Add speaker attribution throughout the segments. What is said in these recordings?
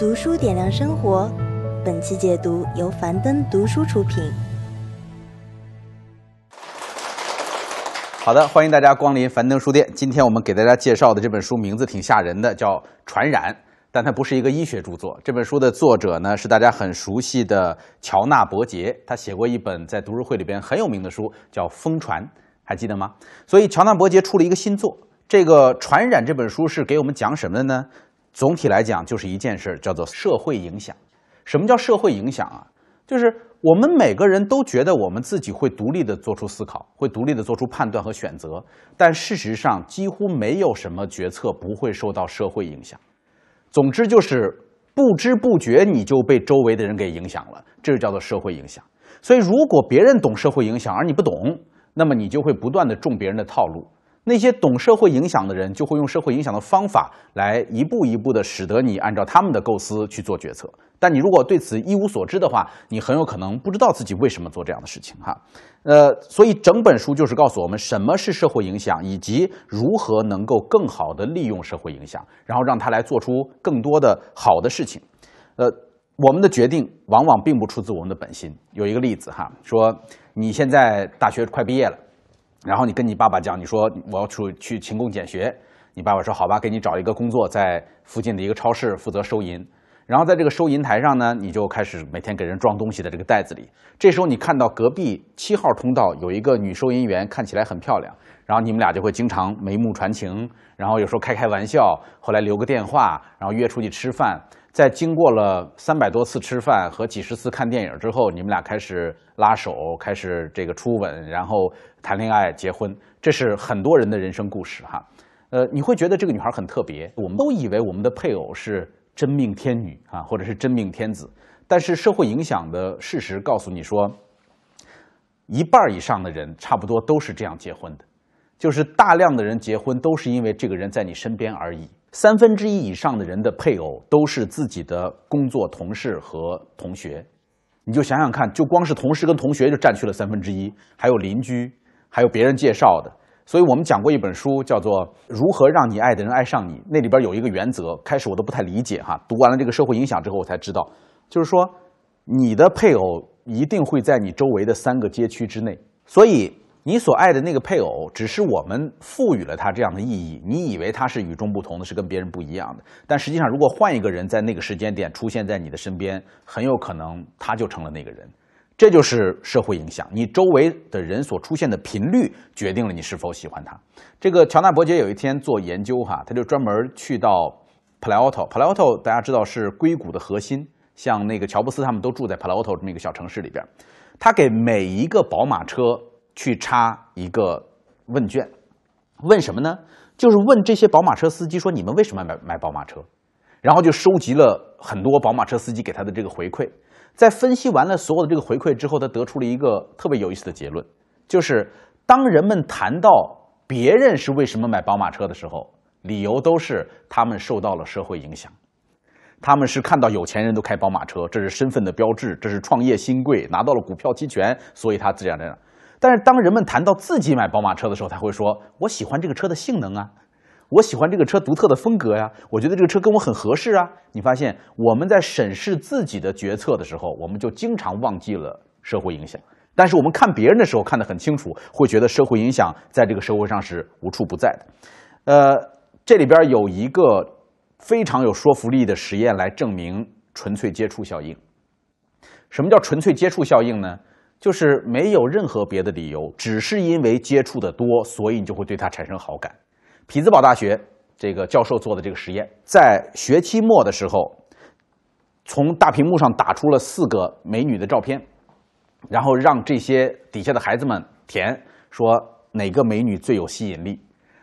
Speaker 1: 读书点亮生活，本期解读由樊登读书出品。
Speaker 2: 好的，欢迎大家光临樊登书店。今天我们给大家介绍的这本书名字挺吓人的，叫《传染》，但它不是一个医学著作。这本书的作者呢是大家很熟悉的乔纳伯杰，他写过一本在读书会里边很有名的书，叫《疯传》，还记得吗？所以乔纳伯杰出了一个新作，这个《传染》这本书是给我们讲什么的呢？总体来讲就是一件事，叫做社会影响。什么叫社会影响啊？就是我们每个人都觉得我们自己会独立的做出思考，会独立的做出判断和选择，但事实上几乎没有什么决策不会受到社会影响。总之就是不知不觉你就被周围的人给影响了，这就叫做社会影响。所以如果别人懂社会影响而你不懂，那么你就会不断的中别人的套路。那些懂社会影响的人，就会用社会影响的方法来一步一步的使得你按照他们的构思去做决策。但你如果对此一无所知的话，你很有可能不知道自己为什么做这样的事情。哈，呃，所以整本书就是告诉我们什么是社会影响，以及如何能够更好的利用社会影响，然后让它来做出更多的好的事情。呃，我们的决定往往并不出自我们的本心。有一个例子哈，说你现在大学快毕业了。然后你跟你爸爸讲，你说我要出去勤工俭学，你爸爸说好吧，给你找一个工作，在附近的一个超市负责收银。然后在这个收银台上呢，你就开始每天给人装东西的这个袋子里。这时候你看到隔壁七号通道有一个女收银员，看起来很漂亮，然后你们俩就会经常眉目传情，然后有时候开开玩笑，后来留个电话，然后约出去吃饭。在经过了三百多次吃饭和几十次看电影之后，你们俩开始拉手，开始这个初吻，然后谈恋爱、结婚。这是很多人的人生故事哈。呃，你会觉得这个女孩很特别。我们都以为我们的配偶是真命天女啊，或者是真命天子。但是社会影响的事实告诉你说，一半以上的人差不多都是这样结婚的，就是大量的人结婚都是因为这个人在你身边而已。三分之一以上的人的配偶都是自己的工作同事和同学，你就想想看，就光是同事跟同学就占去了三分之一，还有邻居，还有别人介绍的。所以我们讲过一本书，叫做《如何让你爱的人爱上你》，那里边有一个原则，开始我都不太理解哈。读完了这个社会影响之后，我才知道，就是说你的配偶一定会在你周围的三个街区之内，所以。你所爱的那个配偶，只是我们赋予了他这样的意义。你以为他是与众不同的，是跟别人不一样的。但实际上，如果换一个人在那个时间点出现在你的身边，很有可能他就成了那个人。这就是社会影响。你周围的人所出现的频率，决定了你是否喜欢他。这个乔纳伯杰有一天做研究，哈，他就专门去到 Palo，Palo 大家知道是硅谷的核心，像那个乔布斯他们都住在 Palo 这么一个小城市里边。他给每一个宝马车。去插一个问卷，问什么呢？就是问这些宝马车司机说：“你们为什么买买宝马车？”然后就收集了很多宝马车司机给他的这个回馈。在分析完了所有的这个回馈之后，他得出了一个特别有意思的结论，就是当人们谈到别人是为什么买宝马车的时候，理由都是他们受到了社会影响，他们是看到有钱人都开宝马车，这是身份的标志，这是创业新贵，拿到了股票期权，所以他这样这样。但是当人们谈到自己买宝马车的时候，他会说：“我喜欢这个车的性能啊，我喜欢这个车独特的风格呀，我觉得这个车跟我很合适啊。”你发现我们在审视自己的决策的时候，我们就经常忘记了社会影响；但是我们看别人的时候看得很清楚，会觉得社会影响在这个社会上是无处不在的。呃，这里边有一个非常有说服力的实验来证明纯粹接触效应。什么叫纯粹接触效应呢？就是没有任何别的理由，只是因为接触的多，所以你就会对他产生好感。匹兹堡大学这个教授做的这个实验，在学期末的时候，从大屏幕上打出了四个美女的照片，然后让这些底下的孩子们填，说哪个美女最有吸引力。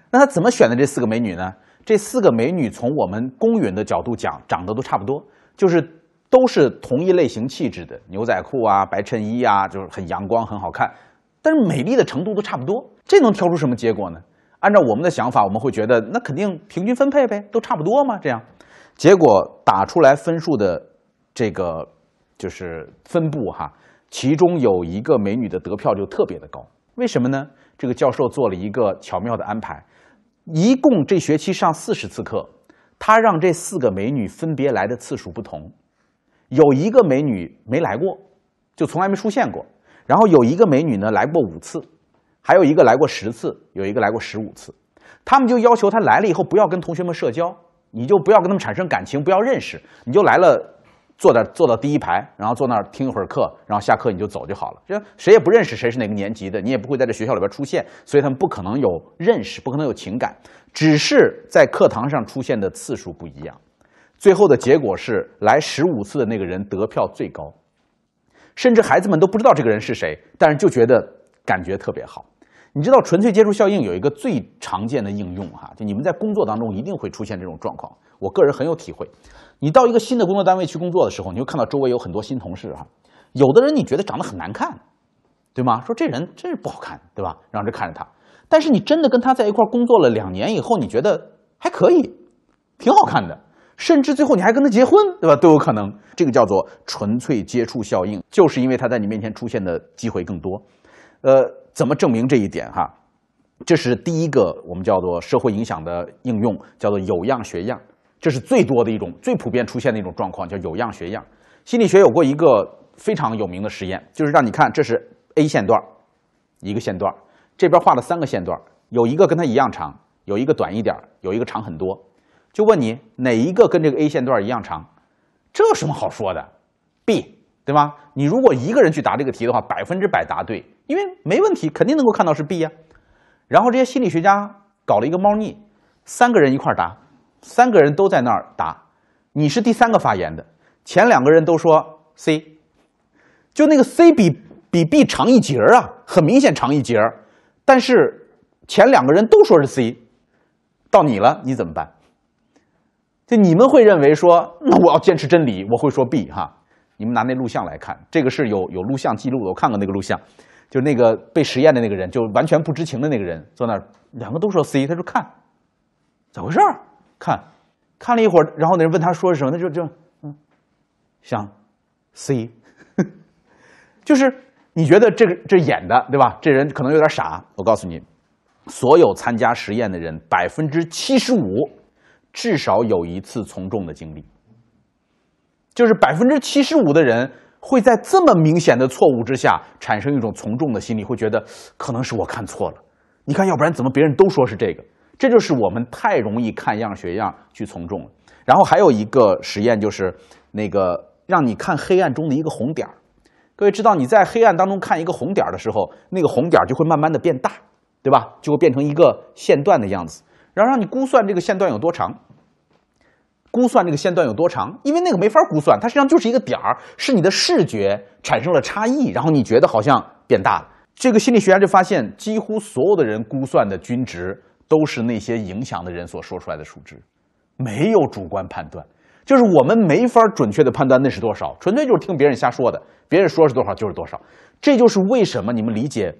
Speaker 2: 那他怎么选的这四个美女呢？这四个美女从我们公允的角度讲，长得都差不多，就是。都是同一类型气质的牛仔裤啊、白衬衣啊，就是很阳光、很好看，但是美丽的程度都差不多。这能挑出什么结果呢？按照我们的想法，我们会觉得那肯定平均分配呗，都差不多嘛。这样，结果打出来分数的这个就是分布哈，其中有一个美女的得票就特别的高。为什么呢？这个教授做了一个巧妙的安排，一共这学期上四十次课。他让这四个美女分别来的次数不同，有一个美女没来过，就从来没出现过。然后有一个美女呢来过五次，还有一个来过十次，有一个来过十五次。他们就要求他来了以后不要跟同学们社交，你就不要跟他们产生感情，不要认识，你就来了。坐在坐到第一排，然后坐那儿听一会儿课，然后下课你就走就好了。这谁也不认识谁是哪个年级的，你也不会在这学校里边出现，所以他们不可能有认识，不可能有情感，只是在课堂上出现的次数不一样。最后的结果是，来十五次的那个人得票最高，甚至孩子们都不知道这个人是谁，但是就觉得感觉特别好。你知道纯粹接触效应有一个最常见的应用哈，就你们在工作当中一定会出现这种状况，我个人很有体会。你到一个新的工作单位去工作的时候，你会看到周围有很多新同事哈，有的人你觉得长得很难看，对吗？说这人真是不好看，对吧？让人看着他，但是你真的跟他在一块工作了两年以后，你觉得还可以，挺好看的，甚至最后你还跟他结婚，对吧？都有可能。这个叫做纯粹接触效应，就是因为他在你面前出现的机会更多。呃，怎么证明这一点哈？这是第一个我们叫做社会影响的应用，叫做有样学样。这是最多的一种、最普遍出现的一种状况，叫有样学样。心理学有过一个非常有名的实验，就是让你看，这是 A 线段，一个线段，这边画了三个线段，有一个跟它一样长，有一个短一点，有一个长很多。就问你哪一个跟这个 A 线段一样长？这有什么好说的？B，对吧？你如果一个人去答这个题的话，百分之百答对，因为没问题，肯定能够看到是 B 呀。然后这些心理学家搞了一个猫腻，三个人一块答。三个人都在那儿答，你是第三个发言的。前两个人都说 C，就那个 C 比比 B 长一截儿啊，很明显长一截儿。但是前两个人都说是 C，到你了，你怎么办？就你们会认为说，那我要坚持真理，我会说 B 哈。你们拿那录像来看，这个是有有录像记录的，我看过那个录像，就那个被实验的那个人，就完全不知情的那个人坐那儿，两个都说 C，他说看，咋回事儿？看，看了一会儿，然后那人问他说什么，他就就嗯，想，C，就是你觉得这个这演的对吧？这人可能有点傻。我告诉你，所有参加实验的人，百分之七十五至少有一次从众的经历，就是百分之七十五的人会在这么明显的错误之下产生一种从众的心理，会觉得可能是我看错了。你看，要不然怎么别人都说是这个？这就是我们太容易看样学样去从众了。然后还有一个实验，就是那个让你看黑暗中的一个红点儿。各位知道，你在黑暗当中看一个红点儿的时候，那个红点儿就会慢慢的变大，对吧？就会变成一个线段的样子。然后让你估算这个线段有多长，估算这个线段有多长，因为那个没法估算，它实际上就是一个点儿，是你的视觉产生了差异，然后你觉得好像变大了。这个心理学家就发现，几乎所有的人估算的均值。都是那些影响的人所说出来的数值，没有主观判断，就是我们没法准确的判断那是多少，纯粹就是听别人瞎说的，别人说是多少就是多少。这就是为什么你们理解，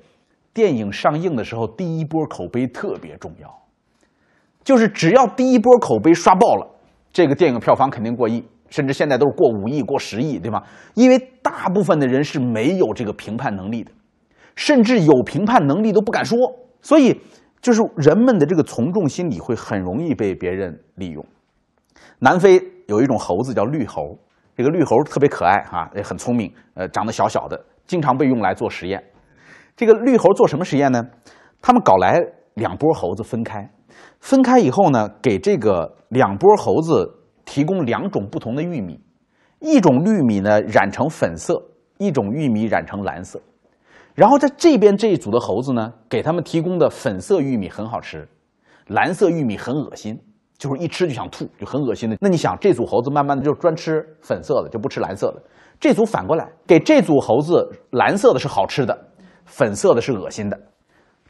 Speaker 2: 电影上映的时候第一波口碑特别重要，就是只要第一波口碑刷爆了，这个电影票房肯定过亿，甚至现在都是过五亿、过十亿，对吗？因为大部分的人是没有这个评判能力的，甚至有评判能力都不敢说，所以。就是人们的这个从众心理会很容易被别人利用。南非有一种猴子叫绿猴，这个绿猴特别可爱哈，也很聪明，呃，长得小小的，经常被用来做实验。这个绿猴做什么实验呢？他们搞来两波猴子分开，分开以后呢，给这个两波猴子提供两种不同的玉米，一种玉米呢染成粉色，一种玉米染成蓝色。然后在这边这一组的猴子呢，给他们提供的粉色玉米很好吃，蓝色玉米很恶心，就是一吃就想吐，就很恶心的。那你想，这组猴子慢慢的就专吃粉色的，就不吃蓝色的。这组反过来，给这组猴子蓝色的是好吃的，粉色的是恶心的。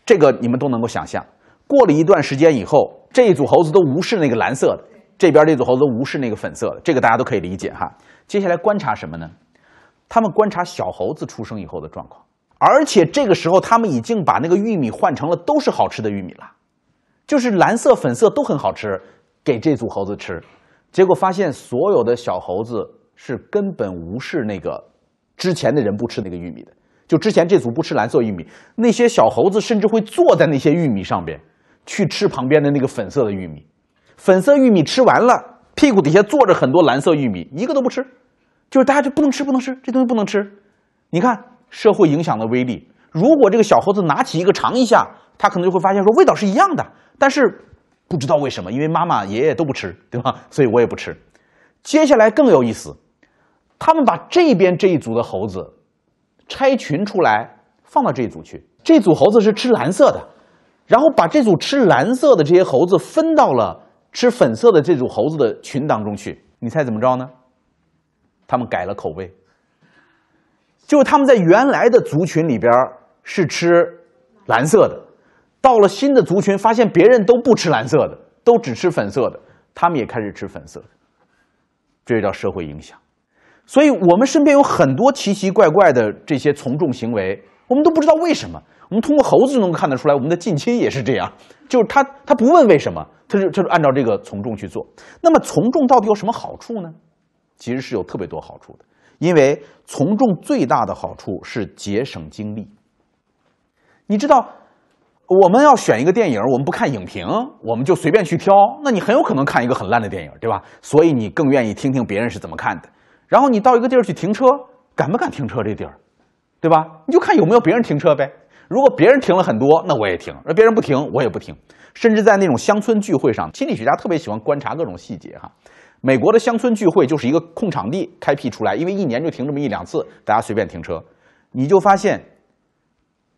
Speaker 2: 这个你们都能够想象。过了一段时间以后，这一组猴子都无视那个蓝色的，这边这组猴子无视那个粉色的，这个大家都可以理解哈。接下来观察什么呢？他们观察小猴子出生以后的状况。而且这个时候，他们已经把那个玉米换成了都是好吃的玉米了，就是蓝色、粉色都很好吃，给这组猴子吃。结果发现，所有的小猴子是根本无视那个之前的人不吃那个玉米的。就之前这组不吃蓝色玉米，那些小猴子甚至会坐在那些玉米上边去吃旁边的那个粉色的玉米。粉色玉米吃完了，屁股底下坐着很多蓝色玉米，一个都不吃，就是大家就不能吃，不能吃，这东西不能吃。你看社会影响的威力，如果这个小猴子拿起一个尝一下，他可能就会发现说味道是一样的，但是不知道为什么，因为妈妈爷爷都不吃，对吧？所以我也不吃。接下来更有意思，他们把这边这一组的猴子拆群出来，放到这一组去。这组猴子是吃蓝色的，然后把这组吃蓝色的这些猴子分到了吃粉色的这组猴子的群当中去。你猜怎么着呢？他们改了口味，就是他们在原来的族群里边是吃蓝色的，到了新的族群，发现别人都不吃蓝色的，都只吃粉色的，他们也开始吃粉色的。这就叫社会影响，所以我们身边有很多奇奇怪怪的这些从众行为，我们都不知道为什么。我们通过猴子就能看得出来，我们的近亲也是这样，就是他他不问为什么，他就他就按照这个从众去做。那么从众到底有什么好处呢？其实是有特别多好处的，因为从众最大的好处是节省精力。你知道，我们要选一个电影，我们不看影评，我们就随便去挑，那你很有可能看一个很烂的电影，对吧？所以你更愿意听听别人是怎么看的。然后你到一个地儿去停车，敢不敢停车这地儿，对吧？你就看有没有别人停车呗。如果别人停了很多，那我也停；而别人不停，我也不停。甚至在那种乡村聚会上，心理学家特别喜欢观察各种细节哈。美国的乡村聚会就是一个空场地开辟出来，因为一年就停这么一两次，大家随便停车，你就发现，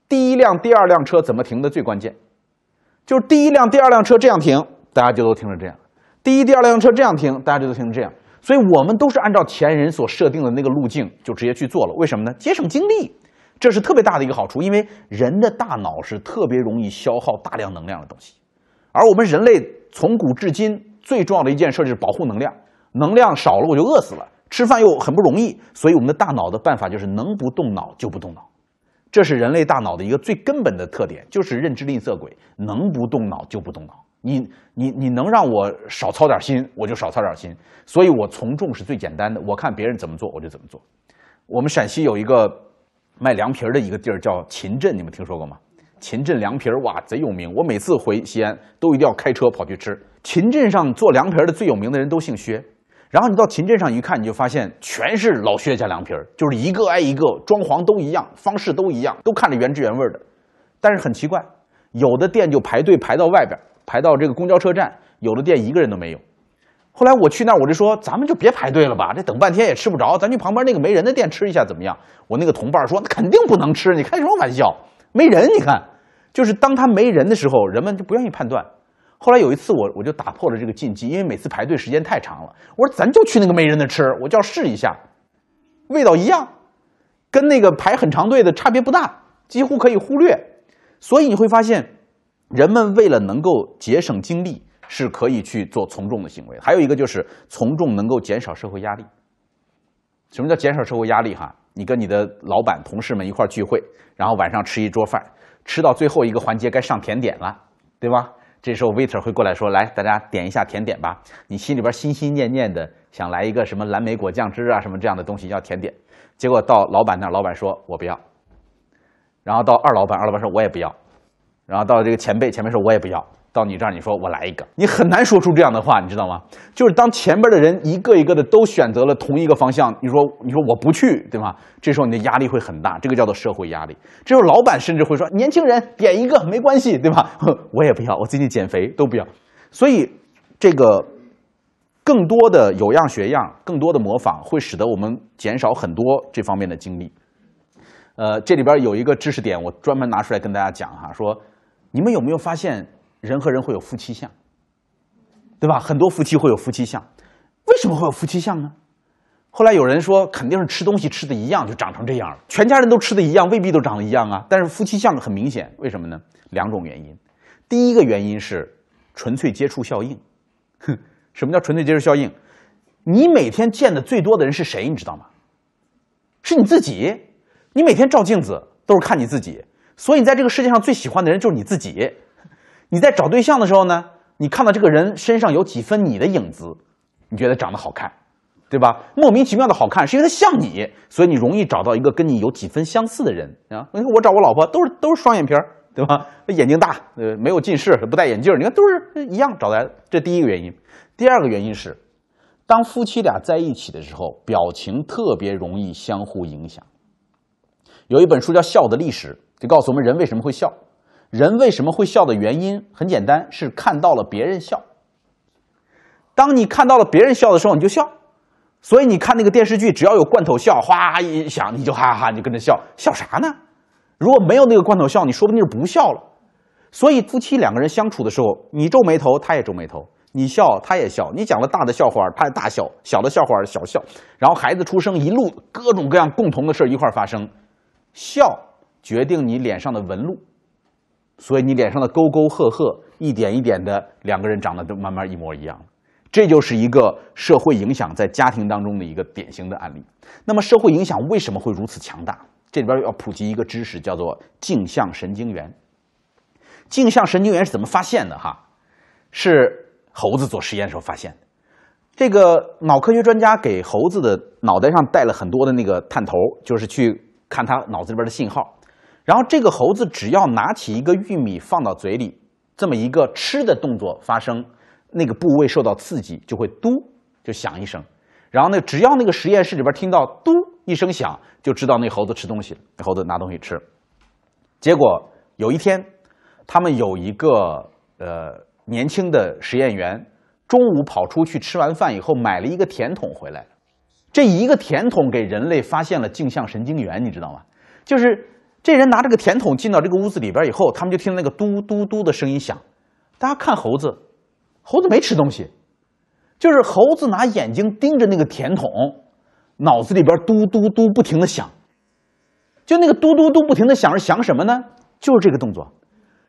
Speaker 2: 第一辆、第二辆车怎么停的最关键，就是第一辆、第二辆车这样停，大家就都停成这样；第一、第二辆车这样停，大家就都停成这样。所以我们都是按照前人所设定的那个路径就直接去做了。为什么呢？节省精力。这是特别大的一个好处，因为人的大脑是特别容易消耗大量能量的东西，而我们人类从古至今最重要的一件事就是保护能量，能量少了我就饿死了，吃饭又很不容易，所以我们的大脑的办法就是能不动脑就不动脑，这是人类大脑的一个最根本的特点，就是认知吝啬鬼，能不动脑就不动脑，你你你能让我少操点心，我就少操点心，所以我从众是最简单的，我看别人怎么做我就怎么做。我们陕西有一个。卖凉皮儿的一个地儿叫秦镇，你们听说过吗？秦镇凉皮儿哇，贼有名。我每次回西安都一定要开车跑去吃。秦镇上做凉皮儿的最有名的人都姓薛，然后你到秦镇上一看，你就发现全是老薛家凉皮儿，就是一个挨一个，装潢都一样，方式都一样，都看着原汁原味的。但是很奇怪，有的店就排队排到外边，排到这个公交车站，有的店一个人都没有。后来我去那儿，我就说咱们就别排队了吧，这等半天也吃不着，咱去旁边那个没人的店吃一下怎么样？我那个同伴说那肯定不能吃，你开什么玩笑？没人，你看，就是当他没人的时候，人们就不愿意判断。后来有一次我我就打破了这个禁忌，因为每次排队时间太长了，我说咱就去那个没人的吃，我就要试一下，味道一样，跟那个排很长队的差别不大，几乎可以忽略。所以你会发现，人们为了能够节省精力。是可以去做从众的行为，还有一个就是从众能够减少社会压力。什么叫减少社会压力？哈，你跟你的老板、同事们一块聚会，然后晚上吃一桌饭，吃到最后一个环节该上甜点了，对吧？这时候 waiter 会过来说：“来，大家点一下甜点吧。”你心里边心心念念的想来一个什么蓝莓果酱汁啊，什么这样的东西要甜点，结果到老板那，老板说我不要。然后到二老板，二老板说我也不要。然后到这个前辈，前辈说我也不要。到你这儿，你说我来一个，你很难说出这样的话，你知道吗？就是当前边的人一个一个的都选择了同一个方向，你说你说我不去，对吗？这时候你的压力会很大，这个叫做社会压力。这时候老板甚至会说：“年轻人点一个没关系，对吧？” 我也不要，我最近减肥都不要。所以这个更多的有样学样，更多的模仿，会使得我们减少很多这方面的精力。呃，这里边有一个知识点，我专门拿出来跟大家讲哈，说你们有没有发现？人和人会有夫妻相，对吧？很多夫妻会有夫妻相，为什么会有夫妻相呢？后来有人说，肯定是吃东西吃的一样，就长成这样了。全家人都吃的一样，未必都长得一样啊。但是夫妻相很明显，为什么呢？两种原因。第一个原因是纯粹接触效应。哼，什么叫纯粹接触效应？你每天见的最多的人是谁？你知道吗？是你自己。你每天照镜子都是看你自己，所以你在这个世界上最喜欢的人就是你自己。你在找对象的时候呢，你看到这个人身上有几分你的影子，你觉得长得好看，对吧？莫名其妙的好看，是因为他像你，所以你容易找到一个跟你有几分相似的人啊。你看我找我老婆都是都是双眼皮儿，对吧？眼睛大，呃，没有近视，不戴眼镜，你看都是一样找来的。这第一个原因。第二个原因是，当夫妻俩在一起的时候，表情特别容易相互影响。有一本书叫《笑的历史》，就告诉我们人为什么会笑。人为什么会笑的原因很简单，是看到了别人笑。当你看到了别人笑的时候，你就笑。所以你看那个电视剧，只要有罐头笑，哗一响，你就哈哈，你跟着笑，笑啥呢？如果没有那个罐头笑，你说不定是不笑了。所以夫妻两个人相处的时候，你皱眉头，他也皱眉头；你笑，他也笑；你讲了大的笑话，他也大笑；小的笑话，小笑。然后孩子出生，一路各种各样共同的事一块发生，笑决定你脸上的纹路。所以你脸上的沟沟壑壑，一点一点的，两个人长得都慢慢一模一样。这就是一个社会影响在家庭当中的一个典型的案例。那么社会影响为什么会如此强大？这里边要普及一个知识，叫做镜像神经元。镜像神经元是怎么发现的？哈，是猴子做实验的时候发现的。这个脑科学专家给猴子的脑袋上戴了很多的那个探头，就是去看它脑子里边的信号。然后这个猴子只要拿起一个玉米放到嘴里，这么一个吃的动作发生，那个部位受到刺激就会嘟就响一声。然后呢，只要那个实验室里边听到嘟一声响，就知道那猴子吃东西了。猴子拿东西吃。结果有一天，他们有一个呃年轻的实验员，中午跑出去吃完饭以后，买了一个甜筒回来。这一个甜筒给人类发现了镜像神经元，你知道吗？就是。这人拿着个甜筒进到这个屋子里边以后，他们就听那个嘟嘟嘟的声音响。大家看猴子，猴子没吃东西，就是猴子拿眼睛盯着那个甜筒，脑子里边嘟嘟嘟不停的响。就那个嘟嘟嘟不停的响是响什么呢？就是这个动作，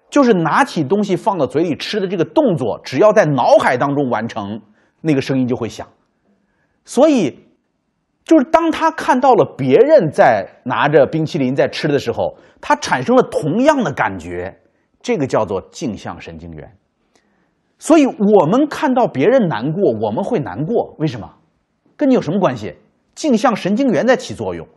Speaker 2: 就是拿起东西放到嘴里吃的这个动作，只要在脑海当中完成，那个声音就会响。所以。就是当他看到了别人在拿着冰淇淋在吃的时候，他产生了同样的感觉，这个叫做镜像神经元。所以我们看到别人难过，我们会难过，为什么？跟你有什么关系？镜像神经元在起作用。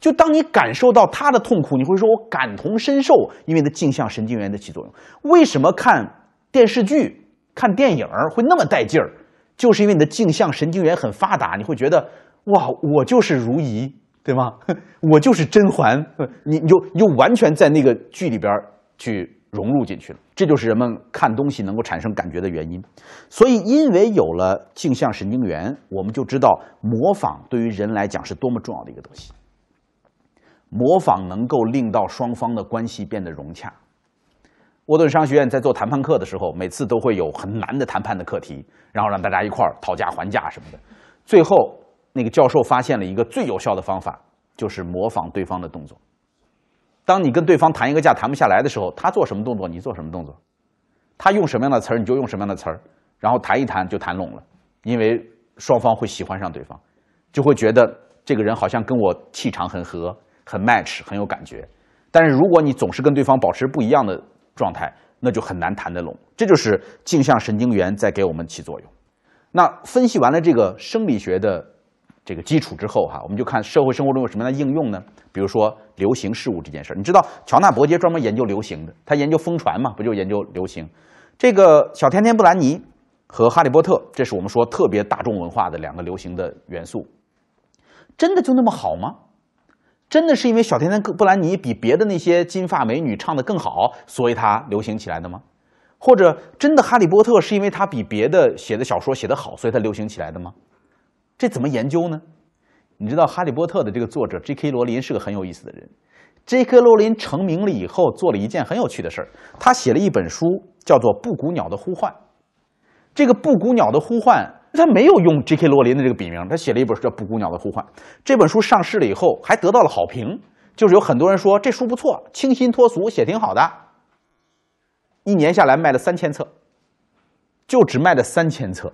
Speaker 2: 就当你感受到他的痛苦，你会说我感同身受，因为那镜像神经元在起作用。为什么看电视剧、看电影会那么带劲儿？就是因为你的镜像神经元很发达，你会觉得。哇，我就是如懿，对吗？我就是甄嬛，你你就你就完全在那个剧里边去融入进去了。这就是人们看东西能够产生感觉的原因。所以，因为有了镜像神经元，我们就知道模仿对于人来讲是多么重要的一个东西。模仿能够令到双方的关系变得融洽。沃顿商学院在做谈判课的时候，每次都会有很难的谈判的课题，然后让大家一块儿讨价还价什么的，最后。那个教授发现了一个最有效的方法，就是模仿对方的动作。当你跟对方谈一个价谈不下来的时候，他做什么动作，你做什么动作；他用什么样的词儿，你就用什么样的词儿，然后谈一谈就谈拢了。因为双方会喜欢上对方，就会觉得这个人好像跟我气场很合，很 match，很有感觉。但是如果你总是跟对方保持不一样的状态，那就很难谈得拢。这就是镜像神经元在给我们起作用。那分析完了这个生理学的。这个基础之后哈，我们就看社会生活中有什么样的应用呢？比如说流行事物这件事儿，你知道乔纳伯杰专门研究流行的，他研究疯传嘛，不就研究流行？这个小甜甜布兰妮和哈利波特，这是我们说特别大众文化的两个流行的元素，真的就那么好吗？真的是因为小甜甜布兰妮比别的那些金发美女唱的更好，所以它流行起来的吗？或者真的哈利波特是因为他比别的写的小说写得好，所以他流行起来的吗？这怎么研究呢？你知道《哈利波特》的这个作者 J.K. 罗琳是个很有意思的人。J.K. 罗琳成名了以后，做了一件很有趣的事儿。他写了一本书，叫做《布谷鸟的呼唤》。这个《布谷鸟的呼唤》，他没有用 J.K. 罗琳的这个笔名，他写了一本书叫《布谷鸟的呼唤》。这本书上市了以后，还得到了好评，就是有很多人说这书不错，清新脱俗，写挺好的。一年下来卖了三千册，就只卖了三千册，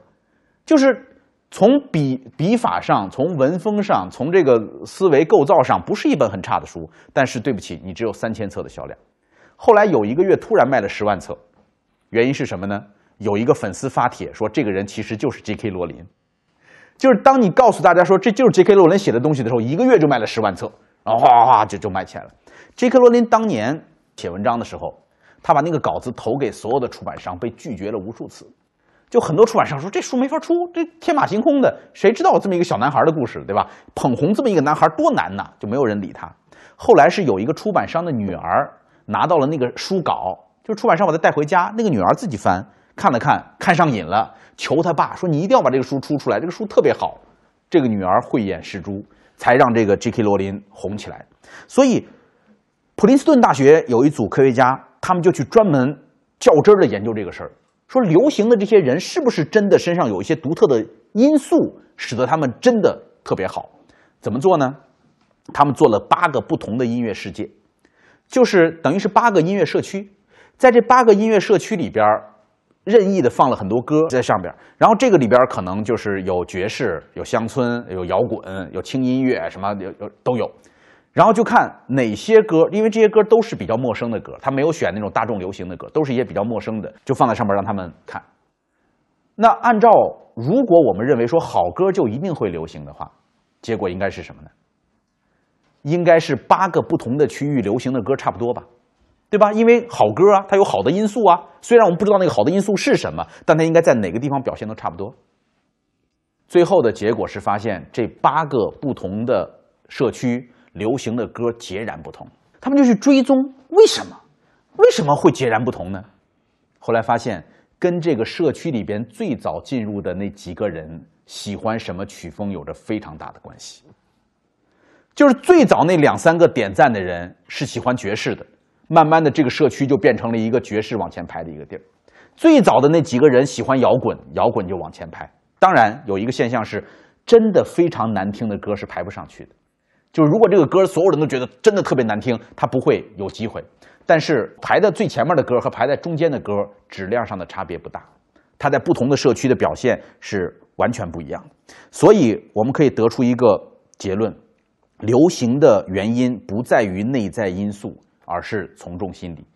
Speaker 2: 就是。从笔笔法上，从文风上，从这个思维构造上，不是一本很差的书。但是对不起，你只有三千册的销量。后来有一个月突然卖了十万册，原因是什么呢？有一个粉丝发帖说，这个人其实就是 J.K. 罗琳。就是当你告诉大家说这就是 J.K. 罗琳写的东西的时候，一个月就卖了十万册，然后哗哗哗就就卖起来了。J.K. 罗琳当年写文章的时候，他把那个稿子投给所有的出版商，被拒绝了无数次。就很多出版商说这书没法出，这天马行空的，谁知道这么一个小男孩的故事，对吧？捧红这么一个男孩多难呐，就没有人理他。后来是有一个出版商的女儿拿到了那个书稿，就是出版商把他带回家，那个女儿自己翻看了看，看上瘾了，求他爸说你一定要把这个书出出来，这个书特别好。这个女儿慧眼识珠，才让这个 J.K. 罗琳红起来。所以，普林斯顿大学有一组科学家，他们就去专门较真儿的研究这个事儿。说流行的这些人是不是真的身上有一些独特的因素，使得他们真的特别好？怎么做呢？他们做了八个不同的音乐世界，就是等于是八个音乐社区，在这八个音乐社区里边，任意的放了很多歌在上边，然后这个里边可能就是有爵士、有乡村、有摇滚、有轻音乐，什么有有都有。然后就看哪些歌，因为这些歌都是比较陌生的歌，他没有选那种大众流行的歌，都是一些比较陌生的，就放在上面让他们看。那按照如果我们认为说好歌就一定会流行的话，结果应该是什么呢？应该是八个不同的区域流行的歌差不多吧，对吧？因为好歌啊，它有好的因素啊，虽然我们不知道那个好的因素是什么，但它应该在哪个地方表现都差不多。最后的结果是发现这八个不同的社区。流行的歌截然不同，他们就去追踪为什么，为什么会截然不同呢？后来发现跟这个社区里边最早进入的那几个人喜欢什么曲风有着非常大的关系。就是最早那两三个点赞的人是喜欢爵士的，慢慢的这个社区就变成了一个爵士往前排的一个地儿。最早的那几个人喜欢摇滚，摇滚就往前排。当然有一个现象是，真的非常难听的歌是排不上去的。就是如果这个歌所有人都觉得真的特别难听，它不会有机会。但是排在最前面的歌和排在中间的歌质量上的差别不大，它在不同的社区的表现是完全不一样的。所以我们可以得出一个结论：流行的原因不在于内在因素，而是从众心理。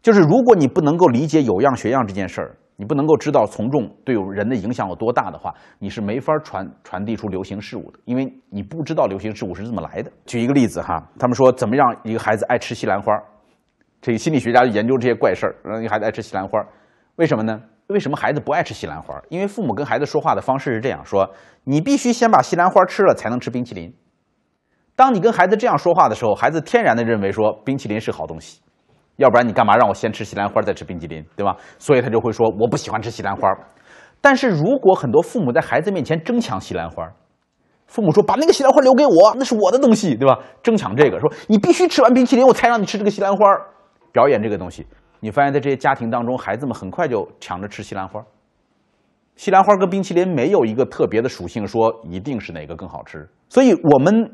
Speaker 2: 就是如果你不能够理解有样学样这件事儿。你不能够知道从众对人的影响有多大的话，你是没法传传递出流行事物的，因为你不知道流行事物是怎么来的。举一个例子哈，他们说怎么让一个孩子爱吃西兰花？这个心理学家就研究这些怪事儿，让一个孩子爱吃西兰花，为什么呢？为什么孩子不爱吃西兰花？因为父母跟孩子说话的方式是这样说：你必须先把西兰花吃了才能吃冰淇淋。当你跟孩子这样说话的时候，孩子天然的认为说冰淇淋是好东西。要不然你干嘛让我先吃西兰花再吃冰淇淋，对吧？所以他就会说我不喜欢吃西兰花。但是如果很多父母在孩子面前争抢西兰花，父母说把那个西兰花留给我，那是我的东西，对吧？争抢这个说你必须吃完冰淇淋我才让你吃这个西兰花，表演这个东西。你发现在这些家庭当中，孩子们很快就抢着吃西兰花。西兰花跟冰淇淋没有一个特别的属性，说一定是哪个更好吃。所以我们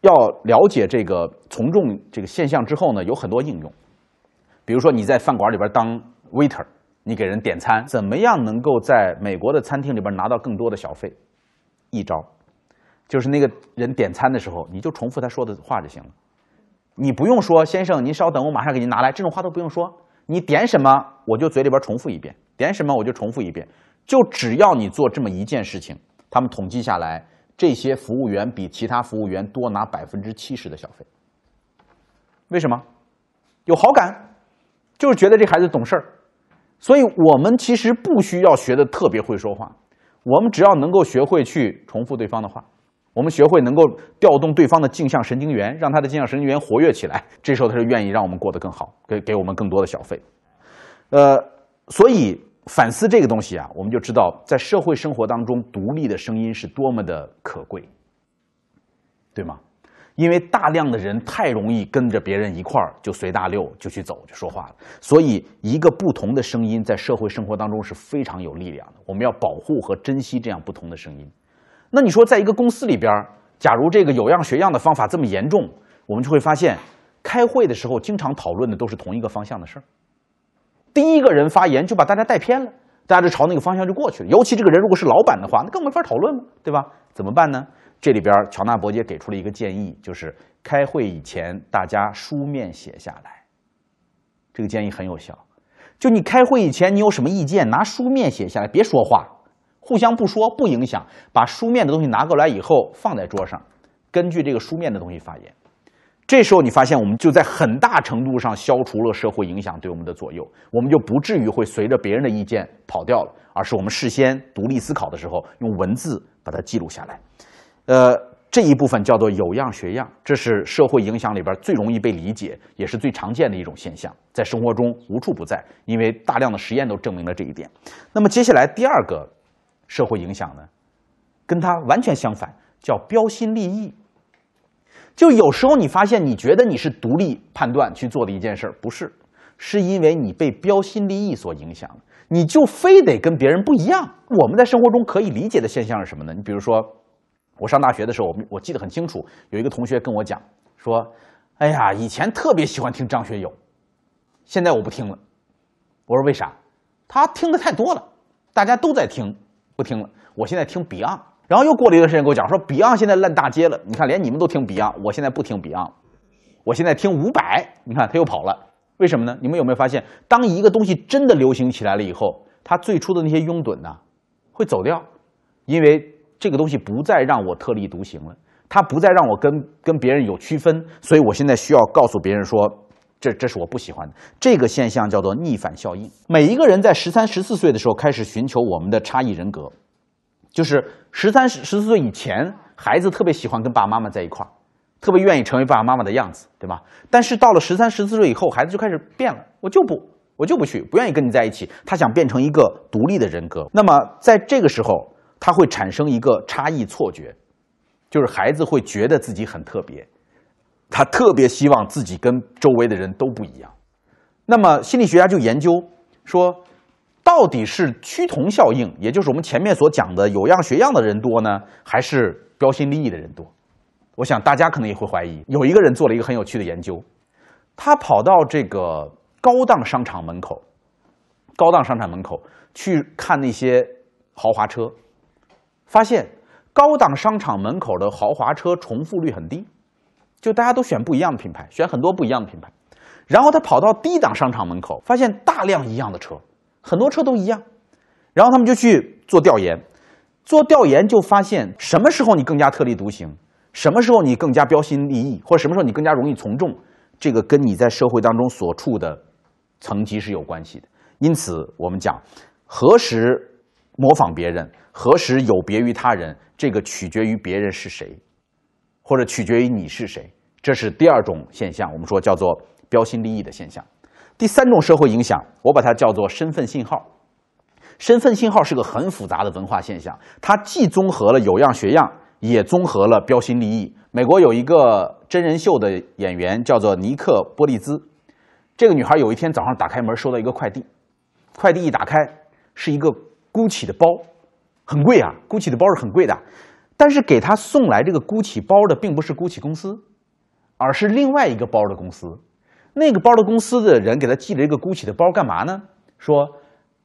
Speaker 2: 要了解这个从众这个现象之后呢，有很多应用。比如说你在饭馆里边当 waiter，你给人点餐，怎么样能够在美国的餐厅里边拿到更多的小费？一招，就是那个人点餐的时候，你就重复他说的话就行了。你不用说先生您稍等，我马上给您拿来，这种话都不用说。你点什么，我就嘴里边重复一遍；点什么，我就重复一遍。就只要你做这么一件事情，他们统计下来，这些服务员比其他服务员多拿百分之七十的小费。为什么？有好感。就是觉得这孩子懂事儿，所以我们其实不需要学的特别会说话，我们只要能够学会去重复对方的话，我们学会能够调动对方的镜像神经元，让他的镜像神经元活跃起来，这时候他就愿意让我们过得更好，给给我们更多的小费。呃，所以反思这个东西啊，我们就知道在社会生活当中，独立的声音是多么的可贵，对吗？因为大量的人太容易跟着别人一块儿就随大流就去走就说话了，所以一个不同的声音在社会生活当中是非常有力量的。我们要保护和珍惜这样不同的声音。那你说，在一个公司里边，假如这个有样学样的方法这么严重，我们就会发现，开会的时候经常讨论的都是同一个方向的事儿。第一个人发言就把大家带偏了，大家就朝那个方向就过去了。尤其这个人如果是老板的话，那更没法讨论了，对吧？怎么办呢？这里边乔纳伯杰给出了一个建议，就是开会以前大家书面写下来。这个建议很有效。就你开会以前你有什么意见，拿书面写下来，别说话，互相不说不影响。把书面的东西拿过来以后放在桌上，根据这个书面的东西发言。这时候你发现，我们就在很大程度上消除了社会影响对我们的左右，我们就不至于会随着别人的意见跑掉了，而是我们事先独立思考的时候，用文字把它记录下来。呃，这一部分叫做有样学样，这是社会影响里边最容易被理解，也是最常见的一种现象，在生活中无处不在，因为大量的实验都证明了这一点。那么接下来第二个社会影响呢，跟它完全相反，叫标新立异。就有时候你发现，你觉得你是独立判断去做的一件事，不是，是因为你被标新立异所影响了，你就非得跟别人不一样。我们在生活中可以理解的现象是什么呢？你比如说，我上大学的时候，我我记得很清楚，有一个同学跟我讲说：“哎呀，以前特别喜欢听张学友，现在我不听了。”我说：“为啥？”他听的太多了，大家都在听，不听了。我现在听 Beyond。然后又过了一段时间，跟我讲说，Beyond 现在烂大街了。你看，连你们都听 Beyond，我现在不听 Beyond，我现在听伍佰。你看，他又跑了，为什么呢？你们有没有发现，当一个东西真的流行起来了以后，它最初的那些拥趸呢，会走掉，因为这个东西不再让我特立独行了，它不再让我跟跟别人有区分，所以我现在需要告诉别人说，这这是我不喜欢的。这个现象叫做逆反效应。每一个人在十三、十四岁的时候开始寻求我们的差异人格。就是十三、十十四岁以前，孩子特别喜欢跟爸爸妈妈在一块儿，特别愿意成为爸爸妈妈的样子，对吧？但是到了十三、十四岁以后，孩子就开始变了，我就不，我就不去，不愿意跟你在一起。他想变成一个独立的人格。那么在这个时候，他会产生一个差异错觉，就是孩子会觉得自己很特别，他特别希望自己跟周围的人都不一样。那么心理学家就研究说。到底是趋同效应，也就是我们前面所讲的有样学样的人多呢，还是标新立异的人多？我想大家可能也会怀疑。有一个人做了一个很有趣的研究，他跑到这个高档商场门口，高档商场门口去看那些豪华车，发现高档商场门口的豪华车重复率很低，就大家都选不一样的品牌，选很多不一样的品牌。然后他跑到低档商场门口，发现大量一样的车。很多车都一样，然后他们就去做调研，做调研就发现什么时候你更加特立独行，什么时候你更加标新立异，或者什么时候你更加容易从众，这个跟你在社会当中所处的层级是有关系的。因此，我们讲何时模仿别人，何时有别于他人，这个取决于别人是谁，或者取决于你是谁。这是第二种现象，我们说叫做标新立异的现象。第三种社会影响，我把它叫做身份信号。身份信号是个很复杂的文化现象，它既综合了有样学样，也综合了标新立异。美国有一个真人秀的演员叫做尼克·波利兹，这个女孩有一天早上打开门，收到一个快递，快递一打开是一个 GUCCI 的包，很贵啊，GUCCI 的包是很贵的，但是给他送来这个 GUCCI 包的并不是 GUCCI 公司，而是另外一个包的公司。那个包的公司的人给他寄了一个 GUCCI 的包，干嘛呢？说，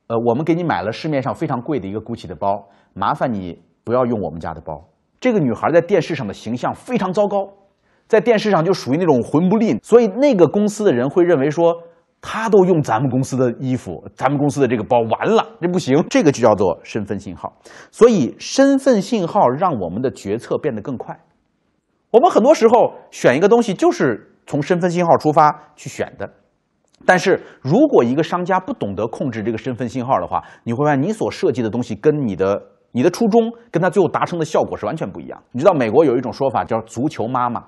Speaker 2: 呃，我们给你买了市面上非常贵的一个 GUCCI 的包，麻烦你不要用我们家的包。这个女孩在电视上的形象非常糟糕，在电视上就属于那种混不吝，所以那个公司的人会认为说，他都用咱们公司的衣服，咱们公司的这个包，完了，这不行。这个就叫做身份信号。所以身份信号让我们的决策变得更快。我们很多时候选一个东西就是。从身份信号出发去选的，但是如果一个商家不懂得控制这个身份信号的话，你会发现你所设计的东西跟你的你的初衷跟他最后达成的效果是完全不一样。你知道美国有一种说法叫“足球妈妈”，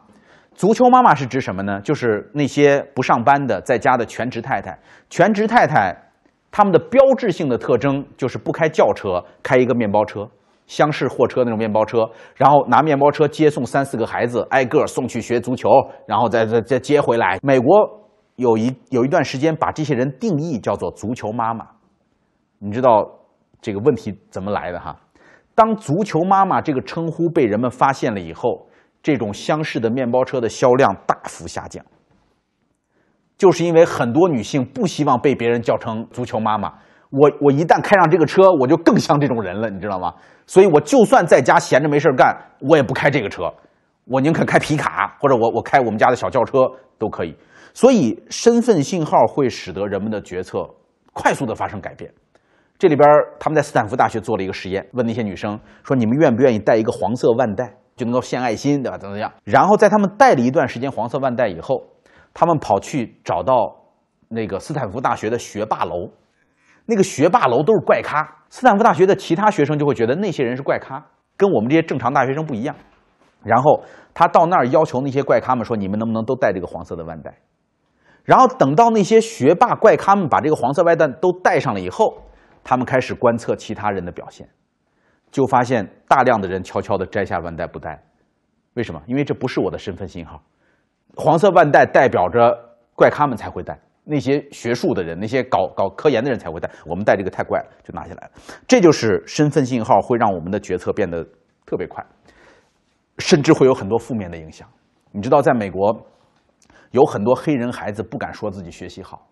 Speaker 2: 足球妈妈是指什么呢？就是那些不上班的在家的全职太太。全职太太他们的标志性的特征就是不开轿车，开一个面包车。厢式货车那种面包车，然后拿面包车接送三四个孩子，挨个送去学足球，然后再再再接回来。美国有一有一段时间把这些人定义叫做“足球妈妈”，你知道这个问题怎么来的哈？当“足球妈妈”这个称呼被人们发现了以后，这种厢式的面包车的销量大幅下降，就是因为很多女性不希望被别人叫成“足球妈妈”。我我一旦开上这个车，我就更像这种人了，你知道吗？所以我就算在家闲着没事干，我也不开这个车，我宁可开皮卡，或者我我开我们家的小轿车都可以。所以身份信号会使得人们的决策快速的发生改变。这里边他们在斯坦福大学做了一个实验，问那些女生说：“你们愿不愿意戴一个黄色腕带？就能够献爱心，对吧？怎么样？然后在他们戴了一段时间黄色腕带以后，他们跑去找到那个斯坦福大学的学霸楼，那个学霸楼都是怪咖。斯坦福大学的其他学生就会觉得那些人是怪咖，跟我们这些正常大学生不一样。然后他到那儿要求那些怪咖们说：“你们能不能都戴这个黄色的腕带？”然后等到那些学霸怪咖们把这个黄色腕带都戴上了以后，他们开始观测其他人的表现，就发现大量的人悄悄地摘下腕带不戴。为什么？因为这不是我的身份信号。黄色腕带代表着怪咖们才会戴，那些学术的人、那些搞搞科研的人才会戴。我们戴这个太怪了，就拿下来了。这就是身份信号会让我们的决策变得特别快，甚至会有很多负面的影响。你知道，在美国。有很多黑人孩子不敢说自己学习好，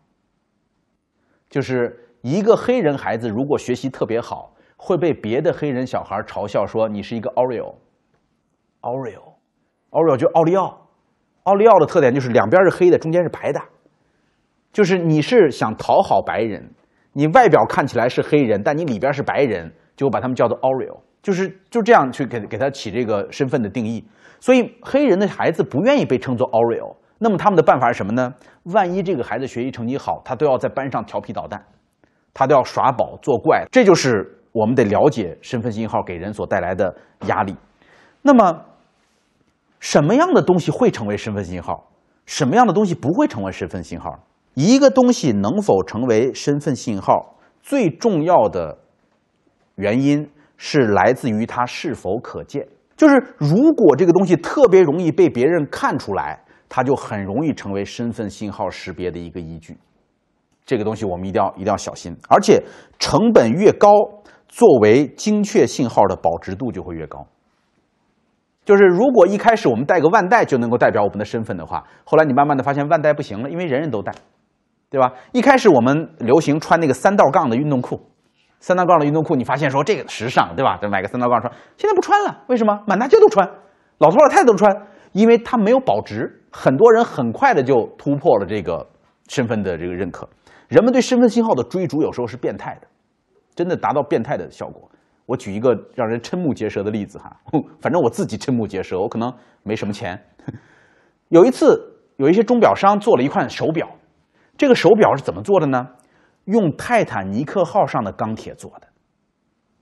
Speaker 2: 就是一个黑人孩子如果学习特别好，会被别的黑人小孩嘲笑说你是一个 Oreo，Oreo，Oreo 就奥利奥，奥利奥的特点就是两边是黑的，中间是白的，就是你是想讨好白人，你外表看起来是黑人，但你里边是白人，就把他们叫做 Oreo，就是就这样去给给他起这个身份的定义，所以黑人的孩子不愿意被称作 Oreo。那么他们的办法是什么呢？万一这个孩子学习成绩好，他都要在班上调皮捣蛋，他都要耍宝作怪。这就是我们得了解身份信号给人所带来的压力。那么，什么样的东西会成为身份信号？什么样的东西不会成为身份信号？一个东西能否成为身份信号，最重要的原因是来自于它是否可见。就是如果这个东西特别容易被别人看出来。它就很容易成为身份信号识别的一个依据，这个东西我们一定要一定要小心，而且成本越高，作为精确信号的保值度就会越高。就是如果一开始我们戴个腕带就能够代表我们的身份的话，后来你慢慢的发现腕带不行了，因为人人都戴，对吧？一开始我们流行穿那个三道杠的运动裤，三道杠的运动裤，你发现说这个时尚，对吧？再买个三道杠穿，现在不穿了，为什么？满大街都穿，老头老太太都穿。因为它没有保值，很多人很快的就突破了这个身份的这个认可。人们对身份信号的追逐有时候是变态的，真的达到变态的效果。我举一个让人瞠目结舌的例子哈，反正我自己瞠目结舌，我可能没什么钱。有一次，有一些钟表商做了一款手表，这个手表是怎么做的呢？用泰坦尼克号上的钢铁做的。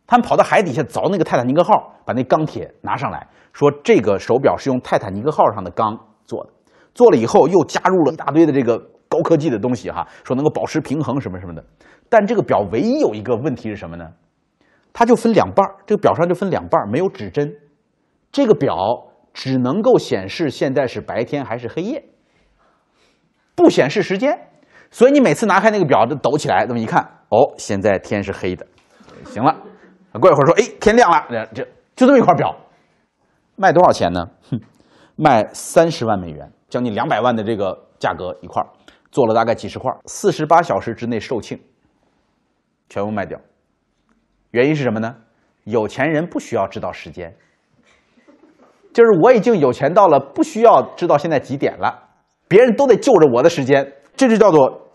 Speaker 2: 他们跑到海底下凿那个泰坦尼克号，把那钢铁拿上来。说这个手表是用泰坦尼克号上的钢做的，做了以后又加入了一大堆的这个高科技的东西哈，说能够保持平衡什么什么的。但这个表唯一有一个问题是什么呢？它就分两半这个表上就分两半没有指针，这个表只能够显示现在是白天还是黑夜，不显示时间。所以你每次拿开那个表，就抖起来，这么一看，哦，现在天是黑的，行了。过一会儿说，哎，天亮了，这就这么一块表。卖多少钱呢？哼，卖三十万美元，将近两百万的这个价格一块做了大概几十块，四十八小时之内售罄，全部卖掉。原因是什么呢？有钱人不需要知道时间，就是我已经有钱到了不需要知道现在几点了，别人都得就着我的时间，这就叫做